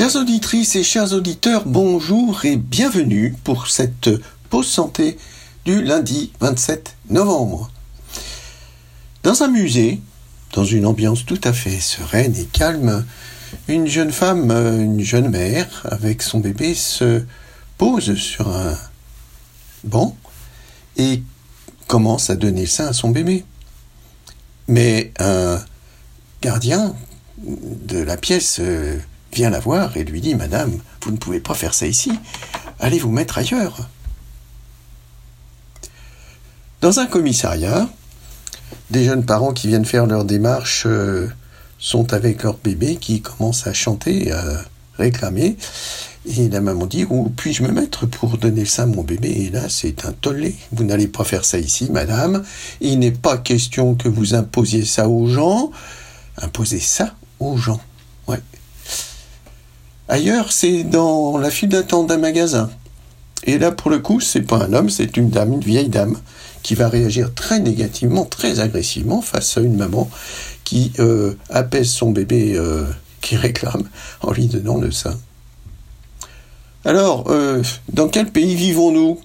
Chères auditrices et chers auditeurs, bonjour et bienvenue pour cette pause santé du lundi 27 novembre. Dans un musée, dans une ambiance tout à fait sereine et calme, une jeune femme, une jeune mère avec son bébé se pose sur un banc et commence à donner le sein à son bébé. Mais un gardien de la pièce euh, vient la voir et lui dit Madame, vous ne pouvez pas faire ça ici, allez vous mettre ailleurs. Dans un commissariat, des jeunes parents qui viennent faire leur démarche euh, sont avec leur bébé qui commence à chanter, à réclamer. Et la maman dit Où puis-je me mettre pour donner ça à mon bébé? Et là, c'est un tollé. Vous n'allez pas faire ça ici, madame. Il n'est pas question que vous imposiez ça aux gens. Imposez ça aux gens. Ailleurs, c'est dans la file d'attente d'un magasin. Et là, pour le coup, c'est pas un homme, c'est une dame, une vieille dame, qui va réagir très négativement, très agressivement face à une maman qui euh, apaise son bébé euh, qui réclame en lui donnant le sein. Alors, euh, dans quel pays vivons-nous?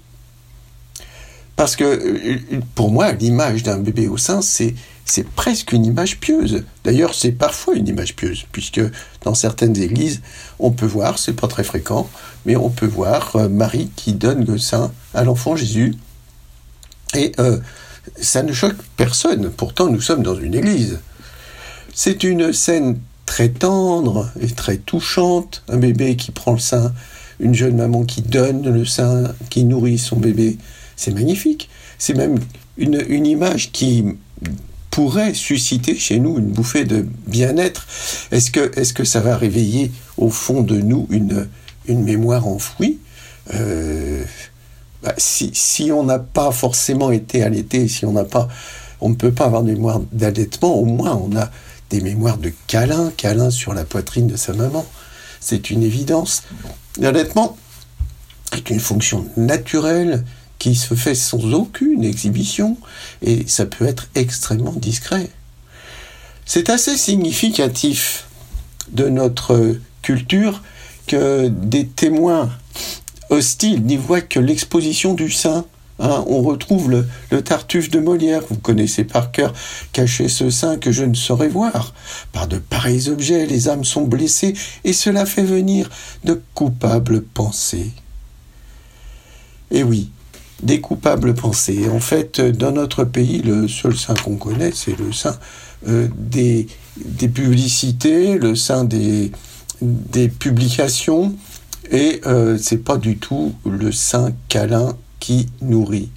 Parce que pour moi, l'image d'un bébé au sein, c'est c'est presque une image pieuse. D'ailleurs, c'est parfois une image pieuse, puisque dans certaines églises, on peut voir, c'est pas très fréquent, mais on peut voir euh, Marie qui donne le sein à l'enfant Jésus. Et euh, ça ne choque personne. Pourtant, nous sommes dans une église. C'est une scène très tendre et très touchante. Un bébé qui prend le sein, une jeune maman qui donne le sein, qui nourrit son bébé. C'est magnifique. C'est même une, une image qui pourrait susciter chez nous une bouffée de bien-être Est-ce que, est que ça va réveiller au fond de nous une, une mémoire enfouie? Euh, bah, si, si, on n'a pas forcément été allaité, si on n'a pas, on ne peut pas avoir de mémoire d'allaitement, au moins on a des mémoires de câlin, câlin sur la poitrine de sa maman. C'est une évidence. L'allaitement est une fonction naturelle qui se fait sans aucune exhibition et ça peut être extrêmement discret. C'est assez significatif de notre culture que des témoins hostiles n'y voient que l'exposition du sein. On retrouve le, Tartuffe de Molière, vous connaissez par cœur, cacher ce sein que je ne saurais voir. Par de pareils objets, les âmes sont blessées, et cela fait venir de coupables pensées. Et oui, des coupables pensées. En fait, dans notre pays, le seul sein qu'on connaît, c'est le sein euh, des, des, publicités, le sein des, des publications, et euh, c'est pas du tout le sein câlin qui nourrit.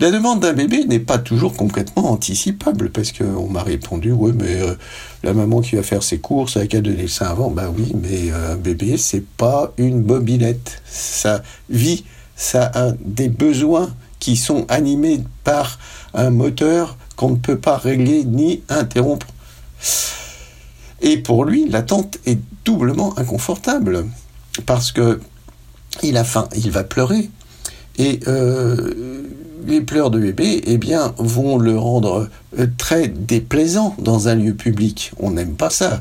La demande d'un bébé n'est pas toujours complètement anticipable, parce qu'on m'a répondu, oui, mais euh, la maman qui va faire ses courses, elle a qu'à donner le sein avant. Ben oui, mais un bébé, c'est pas une bobinette. Ça vit ça a des besoins qui sont animés par un moteur qu'on ne peut pas régler ni interrompre. Et pour lui, l'attente est doublement inconfortable parce que il a faim, il va pleurer. Et euh, les pleurs de bébé, eh bien, vont le rendre euh, très déplaisant dans un lieu public. On n'aime pas ça.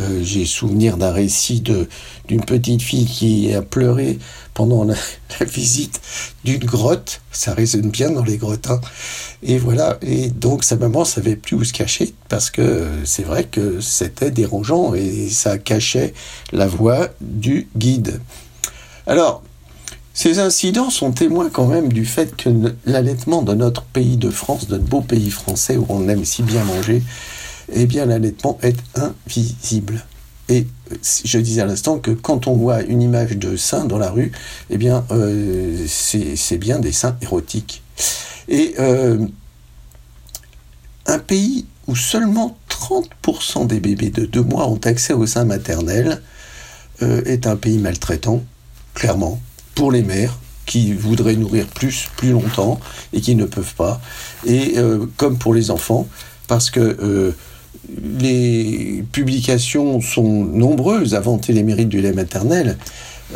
Euh, j'ai souvenir d'un récit d'une petite fille qui a pleuré pendant la, visite d'une grotte. Ça résonne bien dans les grottes. Hein. Et voilà. Et donc sa maman savait plus où se cacher parce que c'est vrai que c'était dérangeant et ça cachait la voix du guide. Alors, ces incidents sont témoins quand même du fait que l'allaitement de notre pays de France, de notre beau pays français où on aime si bien manger, eh bien l'allaitement est invisible. Et je disais à l'instant que quand on voit une image de sein dans la rue, eh bien euh, c'est bien des seins érotiques. Et euh, un pays où seulement 30% des bébés de deux mois ont accès au sein maternel euh, est un pays maltraitant, clairement pour les mères qui voudraient nourrir plus, plus longtemps et qui ne peuvent pas. Et euh, comme pour les enfants, parce que euh, les publications sont nombreuses à vanter les mérites du lait maternel.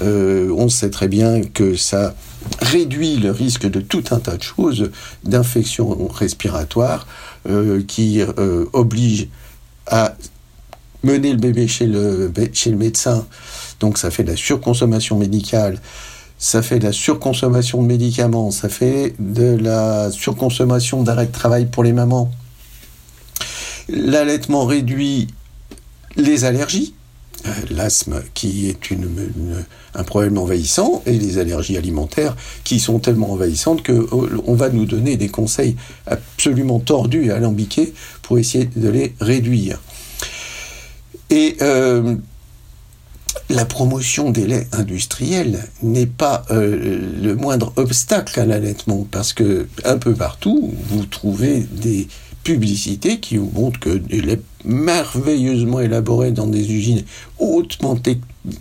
Euh, on sait très bien que ça réduit le risque de tout un tas de choses, d'infections respiratoires, qui obligent à mener le bébé chez le, chez le médecin, donc ça fait de la surconsommation médicale, ça fait de la surconsommation de médicaments, ça fait de la surconsommation d'arrêt de travail pour les mamans. L'allaitement réduit les allergies, euh, l'asthme qui est un problème envahissant et les allergies alimentaires qui sont tellement envahissantes qu'on euh, va nous donner des conseils absolument tordus et alambiqués pour essayer de les réduire. Et euh, la promotion des laits industriels n'est pas le moindre obstacle à l'allaitement parce que un peu partout vous trouvez des publicité qui vous montre que des laits merveilleusement élaborés dans des usines hautement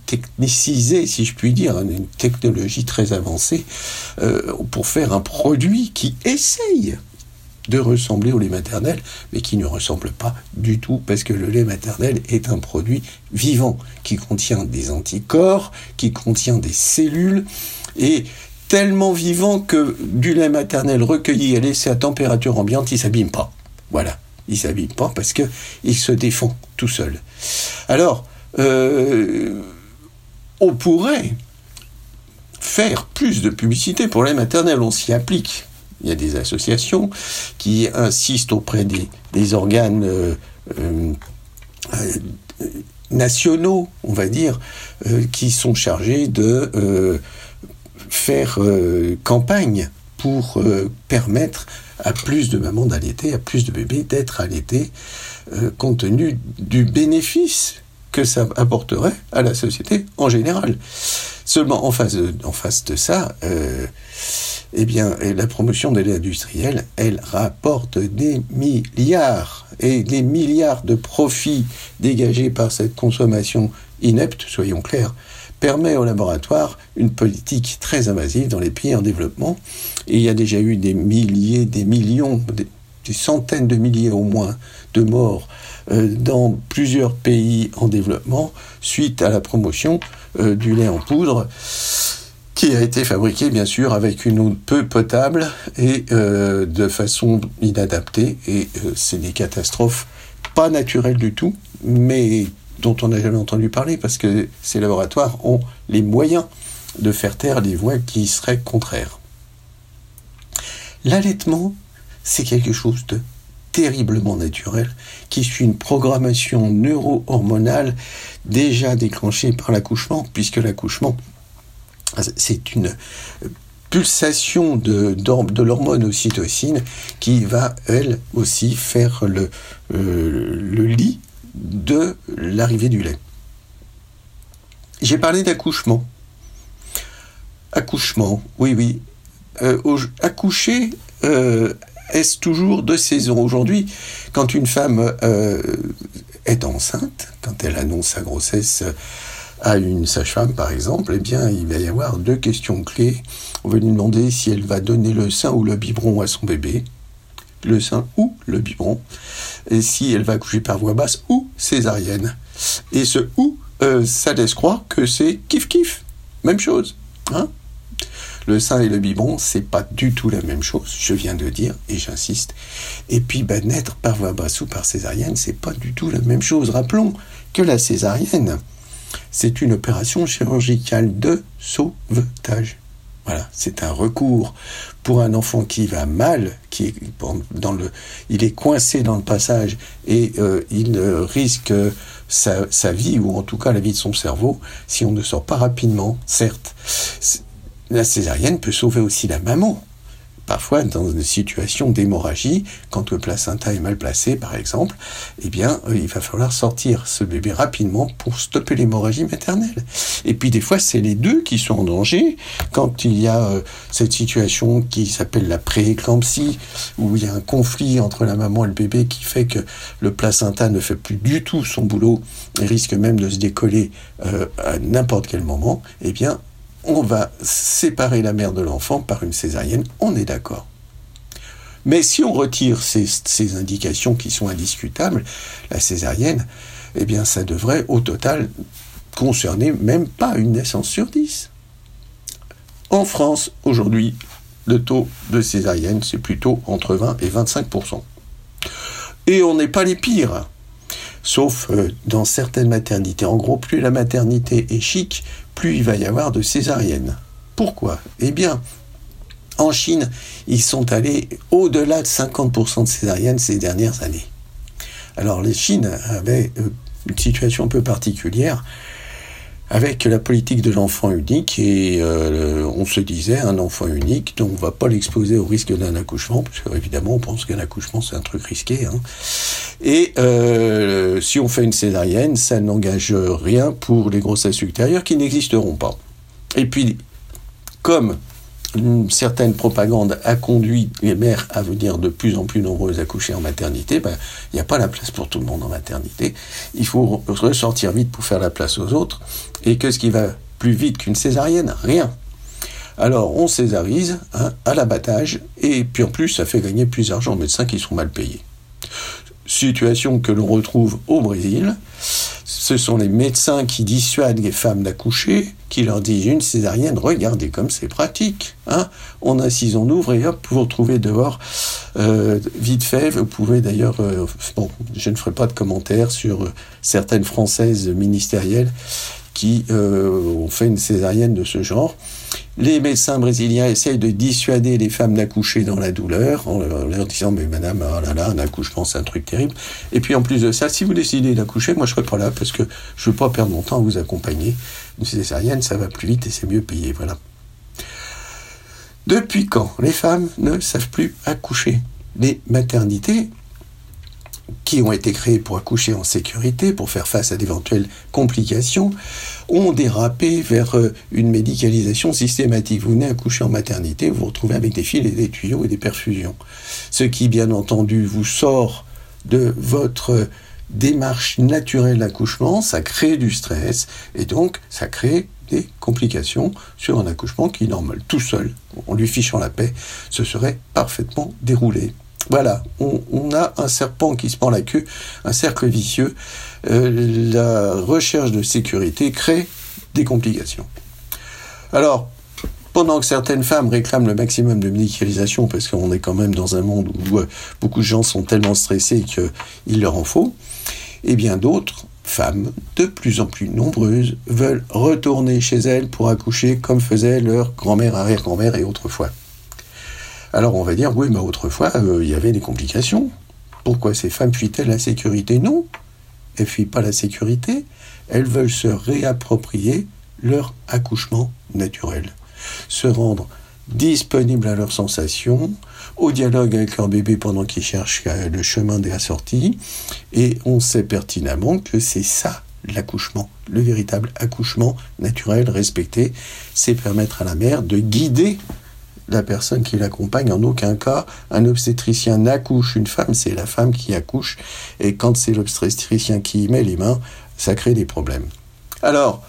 technicisées, si je puis dire, une technologie très avancée, euh, pour faire un produit qui essaye de ressembler au lait maternel, mais qui ne ressemble pas du tout, parce que le lait maternel est un produit vivant, qui contient des anticorps, qui contient des cellules, et tellement vivant que du lait maternel recueilli et laissé à température ambiante, il s'abîme pas. Voilà. Il s'habille pas parce que il se défend tout seul. Alors, euh, on pourrait faire plus de publicité pour les maternelles, on s'y applique. Il y a des associations qui insistent auprès des, organes euh, euh, nationaux, on va dire, qui sont chargés de faire campagne pour permettre à plus de mamans d'allaiter, à plus de bébés d'être allaités, euh, compte tenu du bénéfice que ça apporterait à la société en général. Seulement, en face de, de ça, euh, eh bien, la promotion des laits industriels, elle rapporte des milliards et des milliards de profits dégagés par cette consommation inepte, soyons clairs, permet au laboratoire une politique très invasive dans les pays en développement. Il y a déjà eu des milliers, des millions, des, centaines de milliers au moins de morts euh, dans plusieurs pays en développement suite à la promotion euh, du lait en poudre qui a été fabriqué bien sûr avec une eau peu potable et euh, de façon inadaptée et c'est des catastrophes pas naturelles du tout mais dont on n'a jamais entendu parler parce que ces laboratoires ont les moyens de faire taire les voix qui seraient contraires. L'allaitement, c'est quelque chose de terriblement naturel qui suit une programmation neuro-hormonale déjà déclenchée par l'accouchement, puisque l'accouchement, c'est une pulsation de, l'hormone ocytocine qui va, elle aussi, faire le, euh, le lit de l'arrivée du lait. J'ai parlé d'accouchement. Accouchement, oui, oui. Euh, accoucher, euh, est-ce toujours de saison Aujourd'hui, quand une femme euh, est enceinte, quand elle annonce sa grossesse à une sage-femme, par exemple, eh bien, il va y avoir deux questions clés. On va lui demander si elle va donner le sein ou le biberon à son bébé le sein ou le biberon, et si elle va accoucher par voie basse ou césarienne. Et ce ou, euh, ça laisse croire que c'est kiff-kiff, même chose. Hein le sein et le biberon, c'est pas du tout la même chose, je viens de dire, et j'insiste. Et puis, ben, naître par voie basse ou par césarienne, c'est pas du tout la même chose. Rappelons que la césarienne, c'est une opération chirurgicale de sauvetage. Voilà, c'est un recours pour un enfant qui va mal, qui est il est coincé dans le passage et euh, il risque sa, vie ou en tout cas la vie de son cerveau si on ne sort pas rapidement. Certes, la césarienne peut sauver aussi la maman parfois dans une situation d'hémorragie, quand le placenta est mal placé, par exemple, eh bien, euh, il va falloir sortir ce bébé rapidement pour stopper l'hémorragie maternelle. Et puis des fois, c'est les deux qui sont en danger quand il y a euh, cette situation qui s'appelle la prééclampsie, où il y a un conflit entre la maman et le bébé qui fait que le placenta ne fait plus du tout son boulot et risque même de se décoller euh, à n'importe quel moment. Eh bien, on va séparer la mère de l'enfant par une césarienne, on est d'accord. Mais si on retire ces, indications qui sont indiscutables, la césarienne, eh bien ça devrait au total concerner même pas une naissance sur dix. En France, aujourd'hui, le taux de césarienne, c'est plutôt entre 20 et 25% Et on n'est pas les pires. Sauf euh, dans certaines maternités. En gros, plus la maternité est chic, plus il va y avoir de césariennes. Pourquoi? Eh bien, en Chine, ils sont allés au-delà de 50% de césariennes ces dernières années. Alors, les Chine avait euh, une situation un peu particulière avec la politique de l'enfant unique et euh, on se disait un enfant unique donc on va pas l'exposer au risque d'un accouchement parce qu'évidemment on pense qu'un accouchement c'est un truc risqué hein. et euh, si on fait une césarienne ça n'engage rien pour les grossesses ultérieures qui n'existeront pas et puis comme une certaine propagande a conduit les mères à venir de plus en plus nombreuses accoucher en maternité, ben, il n'y a pas la place pour tout le monde en maternité. Il faut ressortir vite pour faire la place aux autres. Et qu'est-ce qui va plus vite qu'une césarienne? Rien. Alors on césarise hein, à l'abattage, et puis en plus ça fait gagner plus d'argent aux médecins qui sont mal payés. Situation que l'on retrouve au Brésil ce sont les médecins qui dissuadent les femmes d'accoucher, qui leur disent une césarienne, regardez comme c'est pratique. Hein on incise, on ouvre et hop, vous retrouvez dehors euh, vite fait. Vous pouvez d'ailleurs, euh, bon, je ne ferai pas de commentaires sur euh, certaines françaises ministérielles qui ont fait une césarienne de ce genre. Les médecins brésiliens essayent de dissuader les femmes d'accoucher dans la douleur en leur disant mais madame oh là là un accouchement c'est un truc terrible. Et puis en plus de ça si vous décidez d'accoucher moi je serai pas là parce que je veux pas perdre mon temps à vous accompagner. Une césarienne ça va plus vite et c'est mieux payé voilà. Depuis quand les femmes ne savent plus accoucher? Les maternités qui ont été créés pour accoucher en sécurité, pour faire face à d'éventuelles complications, ont dérapé vers euh, une médicalisation systématique. Vous venez accoucher en maternité, vous vous retrouvez avec des fils et des tuyaux et des perfusions. Ce qui, bien entendu, vous sort de votre démarche naturelle d'accouchement, ça crée du stress et donc ça crée des complications sur un accouchement qui, normal, tout seul, en lui fichant la paix, se serait parfaitement déroulé. Voilà, on, a un serpent qui se prend la queue, un cercle vicieux. Euh, la recherche de sécurité crée des complications. Alors, pendant que certaines femmes réclament le maximum de médicalisation, parce qu'on est quand même dans un monde où euh, beaucoup de gens sont tellement stressés qu'il leur en faut, et eh bien d'autres femmes, de plus en plus nombreuses, veulent retourner chez elles pour accoucher comme faisaient leur grand-mère, arrière-grand-mère et autrefois. Alors on va dire, oui, mais autrefois, euh, il y avait des complications. Pourquoi ces femmes fuient-elles la sécurité? Non, elles fuient pas la sécurité, elles veulent se réapproprier leur accouchement naturel, se rendre disponibles à leurs sensations, au dialogue avec leur bébé pendant qu'ils cherchent euh, le chemin de la sortie, et on sait pertinemment que c'est ça l'accouchement, le véritable accouchement naturel respecté, c'est permettre à la mère de guider la personne qui l'accompagne. En aucun cas, un obstétricien n'accouche une femme, c'est la femme qui accouche. Et quand c'est l'obstétricien qui y met les mains, ça crée des problèmes. Alors,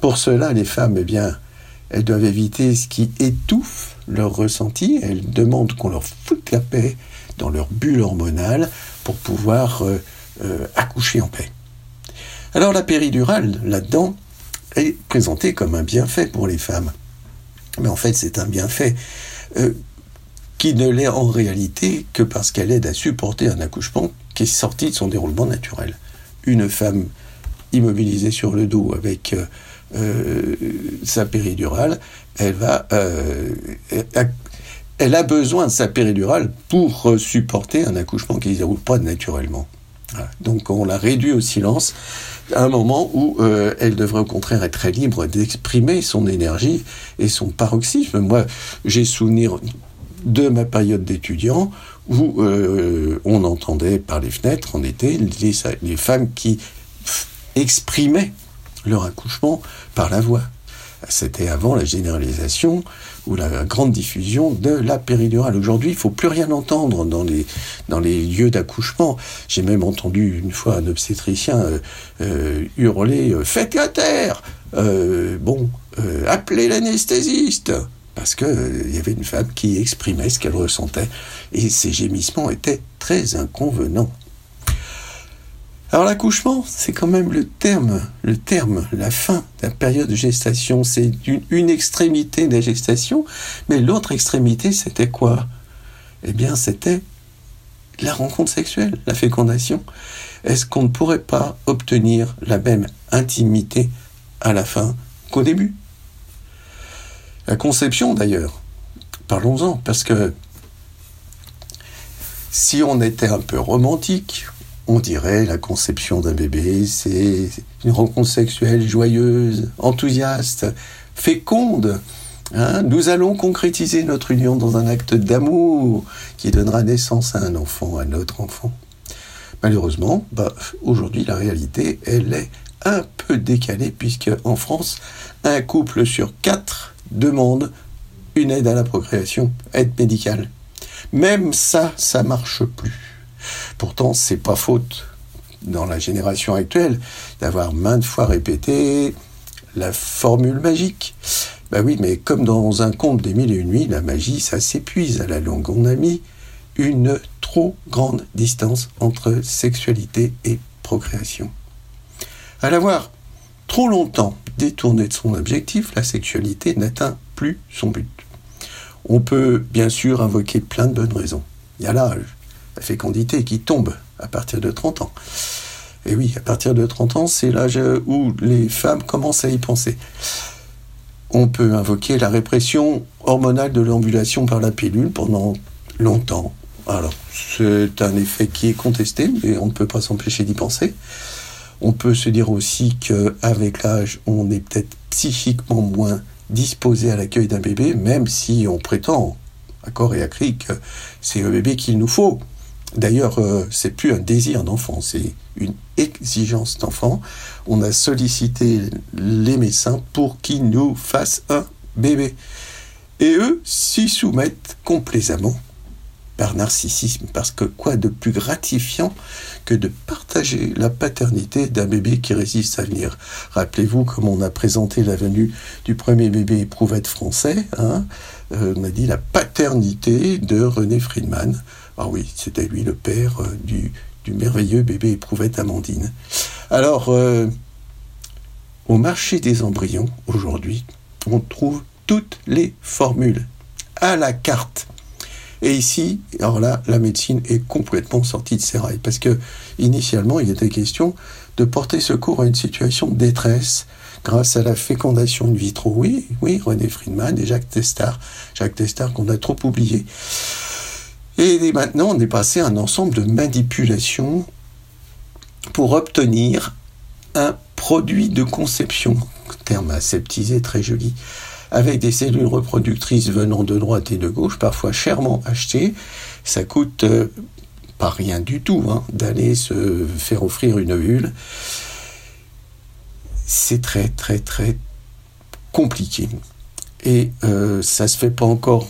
pour cela, les femmes, eh bien, elles doivent éviter ce qui étouffe leur ressenti. Elles demandent qu'on leur foute la paix dans leur bulle hormonale pour pouvoir euh, euh, accoucher en paix. Alors la péridurale, là-dedans, est présentée comme un bienfait pour les femmes. Mais en fait, c'est un bienfait euh, qui ne l'est en réalité que parce qu'elle aide à supporter un accouchement qui est sorti de son déroulement naturel. Une femme immobilisée sur le dos avec euh, euh, sa péridurale, elle va, elle a besoin de sa péridurale pour supporter un accouchement qui ne se déroule pas naturellement. Donc on l'a réduit au silence à un moment où euh, elle devrait au contraire être très libre d'exprimer son énergie et son paroxysme. Moi, j'ai souvenir de ma période d'étudiant où euh, on entendait par les fenêtres en été les, les femmes qui exprimaient leur accouchement par la voix. C'était avant la généralisation ou la grande diffusion de la péridurale. Aujourd'hui, il faut plus rien entendre dans les, dans les lieux d'accouchement. J'ai même entendu une fois un obstétricien euh, euh, hurler euh, Faites la terre Bon, appelez l'anesthésiste parce qu'il y avait une femme qui exprimait ce qu'elle ressentait et ses gémissements étaient très inconvenants. Alors l'accouchement, c'est quand même le terme, le terme, la fin de la période de gestation. C'est une, extrémité de la gestation, mais l'autre extrémité, c'était quoi? Eh bien, c'était la rencontre sexuelle, la fécondation. Est-ce qu'on ne pourrait pas obtenir la même intimité à la fin qu'au début? La conception d'ailleurs, parlons-en, parce que si on était un peu romantique, on dirait la conception d'un bébé, c'est une rencontre sexuelle joyeuse, enthousiaste, féconde. Hein. Nous allons concrétiser notre union dans un acte d'amour qui donnera naissance à un enfant, à notre enfant. Malheureusement, bah, aujourd'hui, la réalité, elle est un peu décalée, puisque en France, un couple sur quatre demande une aide à la procréation, aide médicale. Même ça, ça marche plus. Pourtant, c'est pas faute dans la génération actuelle d'avoir maintes fois répété la formule magique. Ben oui, mais comme dans un conte des mille et une nuits, la magie, ça s'épuise à la longue. On a mis une trop grande distance entre sexualité et procréation. À l'avoir trop longtemps détourné de son objectif, la sexualité n'atteint plus son but. On peut bien sûr invoquer plein de bonnes raisons. Il y a l'âge, la fécondité qui tombe à partir de 30 ans. Et oui, à partir de 30 ans, c'est l'âge où les femmes commencent à y penser. On peut invoquer la répression hormonale de l'ambulation par la pilule pendant longtemps. Alors, c'est un effet qui est contesté, mais on ne peut pas s'empêcher d'y penser. On peut se dire aussi qu'avec l'âge, on est peut-être psychiquement moins disposé à l'accueil d'un bébé, même si on prétend, à corps et à cri, que c'est le bébé qu'il nous faut. D'ailleurs, euh, c'est plus un désir d'enfant, c'est une exigence d'enfant. On a sollicité les médecins pour qu'ils nous fassent un bébé. Et eux s'y soumettent complaisamment par narcissisme, parce que quoi de plus gratifiant que de partager la paternité d'un bébé qui résiste à venir. Rappelez-vous comme on a présenté la venue du premier bébé éprouvette français, hein, euh, on a dit la paternité de René Friedman. Ah oui, c'était lui le père euh, du, merveilleux bébé éprouvette Amandine. Alors, euh, au marché des embryons, aujourd'hui, on trouve toutes les formules à la carte. Et ici, alors là, la médecine est complètement sortie de ses rails, parce que initialement, il était question de porter secours à une situation de détresse grâce à la fécondation in vitro. Oui, oui, René Friedman et Jacques Testard, Jacques Testard qu'on a trop oublié. Et maintenant, on est passé à un ensemble de manipulations pour obtenir un produit de conception, terme aseptisé très joli, avec des cellules reproductrices venant de droite et de gauche, parfois chèrement achetées. Ça coûte euh, pas rien du tout hein, d'aller se faire offrir une ovule. C'est très très très compliqué. Et euh, ça se fait pas encore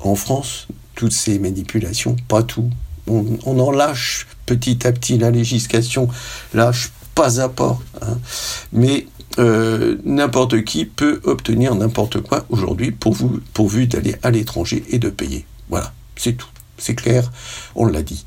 en France, toutes ces manipulations, pas tout. On, en lâche petit à petit, la législation lâche pas à pas. Hein. Mais euh, n'importe qui peut obtenir n'importe quoi aujourd'hui pourvu d'aller à l'étranger et de payer. Voilà, c'est tout. C'est clair, on l'a dit.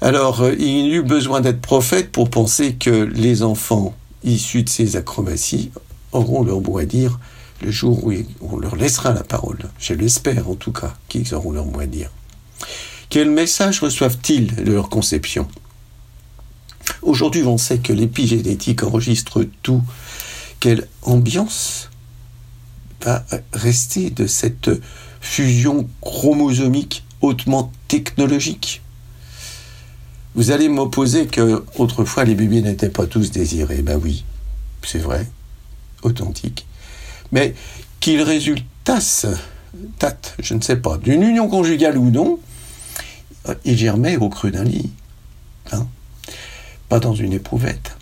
Alors, euh, il n'y a eu besoin d'être prophète pour penser que les enfants issus de ces acrobaties auront leur mot à dire le jour où on leur laissera la parole. Je l'espère en tout cas qu'ils auront leur mot à dire. Quel message reçoivent-ils de leur conception? Aujourd'hui, on sait que l'épigénétique enregistre tout. Quelle ambiance va rester de cette fusion chromosomique hautement technologique? Vous allez m'opposer que autrefois les bébés n'étaient pas tous désirés. Ben oui, c'est vrai, authentique mais qu'il résultasse, tate, je ne sais pas, d'une union conjugale ou non, euh, il germait au creux d'un lit, hein, pas dans une éprouvette.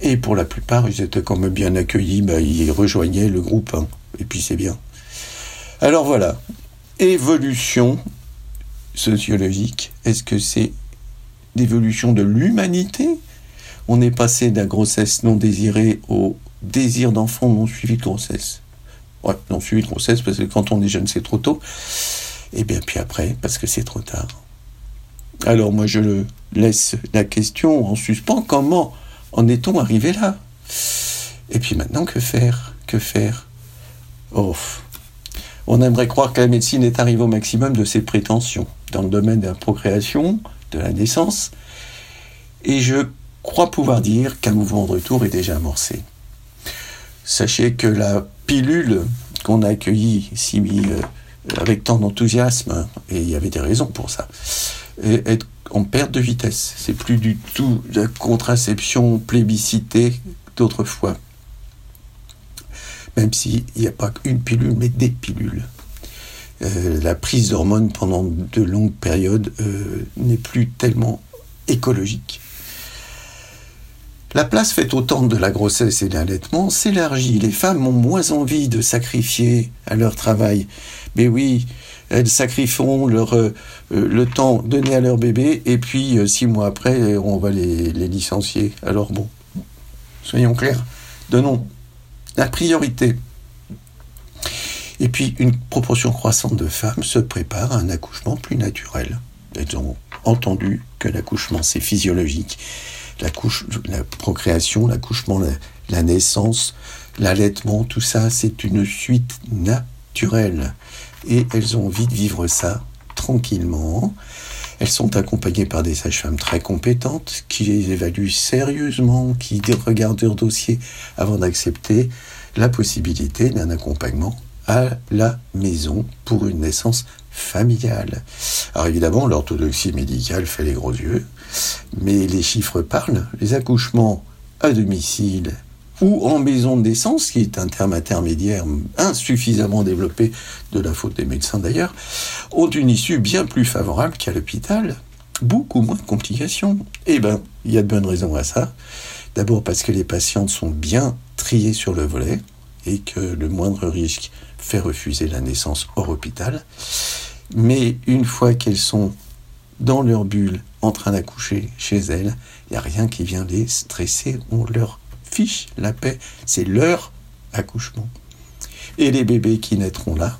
Et pour la plupart, ils étaient quand même bien accueillis, bah, ils rejoignaient le groupe, hein, et puis c'est bien. Alors voilà, évolution sociologique, est-ce que c'est l'évolution de l'humanité? On est passé de la grossesse non désirée au désir d'enfant non suivi de grossesse. Ouais, non, suivi de grossesse, parce que quand on est jeune, c'est trop tôt. Et bien, puis après, parce que c'est trop tard. Alors, moi, je laisse la question en suspens. Comment en est-on arrivé là? Et puis maintenant, que faire? Que faire? On aimerait croire que la médecine est arrivée au maximum de ses prétentions. Dans le domaine de la procréation, de la naissance. Et je crois pouvoir dire qu'un mouvement de retour est déjà amorcé. Sachez que la pilule qu'on a accueillie si, euh, avec tant d'enthousiasme, et il y avait des raisons pour ça, est en perte de vitesse. C'est plus du tout la contraception plébiscitée d'autrefois. Même s'il n'y a pas une pilule, mais des pilules. Euh, la prise d'hormones pendant de longues périodes euh, n'est plus tellement écologique. La place faite au temps de la grossesse et de l'allaitement s'élargit. Les femmes ont moins envie de sacrifier à leur travail. Mais oui, elles sacrifieront leur, euh, le temps donné à leur bébé et puis six mois après, on va les, licencier. Alors bon, soyons clairs, donnons la priorité. Et puis, une proportion croissante de femmes se préparent à un accouchement plus naturel. Elles ont entendu que l'accouchement, c'est physiologique. La, la procréation, l'accouchement, la, naissance, l'allaitement, tout ça, c'est une suite naturelle. Et elles ont envie de vivre ça tranquillement. Elles sont accompagnées par des sages-femmes très compétentes qui les évaluent sérieusement, qui regardent leur dossier avant d'accepter la possibilité d'un accompagnement à la maison pour une naissance familiale. Alors évidemment, l'orthodoxie médicale fait les gros yeux, mais les chiffres parlent. Les accouchements à domicile ou en maison de naissance, qui est un terme intermédiaire insuffisamment développé de la faute des médecins d'ailleurs, ont une issue bien plus favorable qu'à l'hôpital. Beaucoup moins de complications. Eh bien, il y a de bonnes raisons à ça. D'abord parce que les patientes sont bien triées sur le volet et que le moindre risque fait refuser la naissance hors hôpital. Mais une fois qu'elles sont dans leur bulle, en train d'accoucher chez elles, il n'y a rien qui vient les stresser. On leur fiche la paix. C'est leur accouchement. Et les bébés qui naîtront là,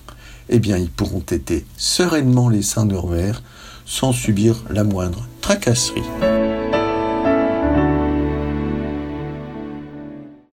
eh bien, ils pourront téter sereinement les seins de leur mère sans subir la moindre tracasserie.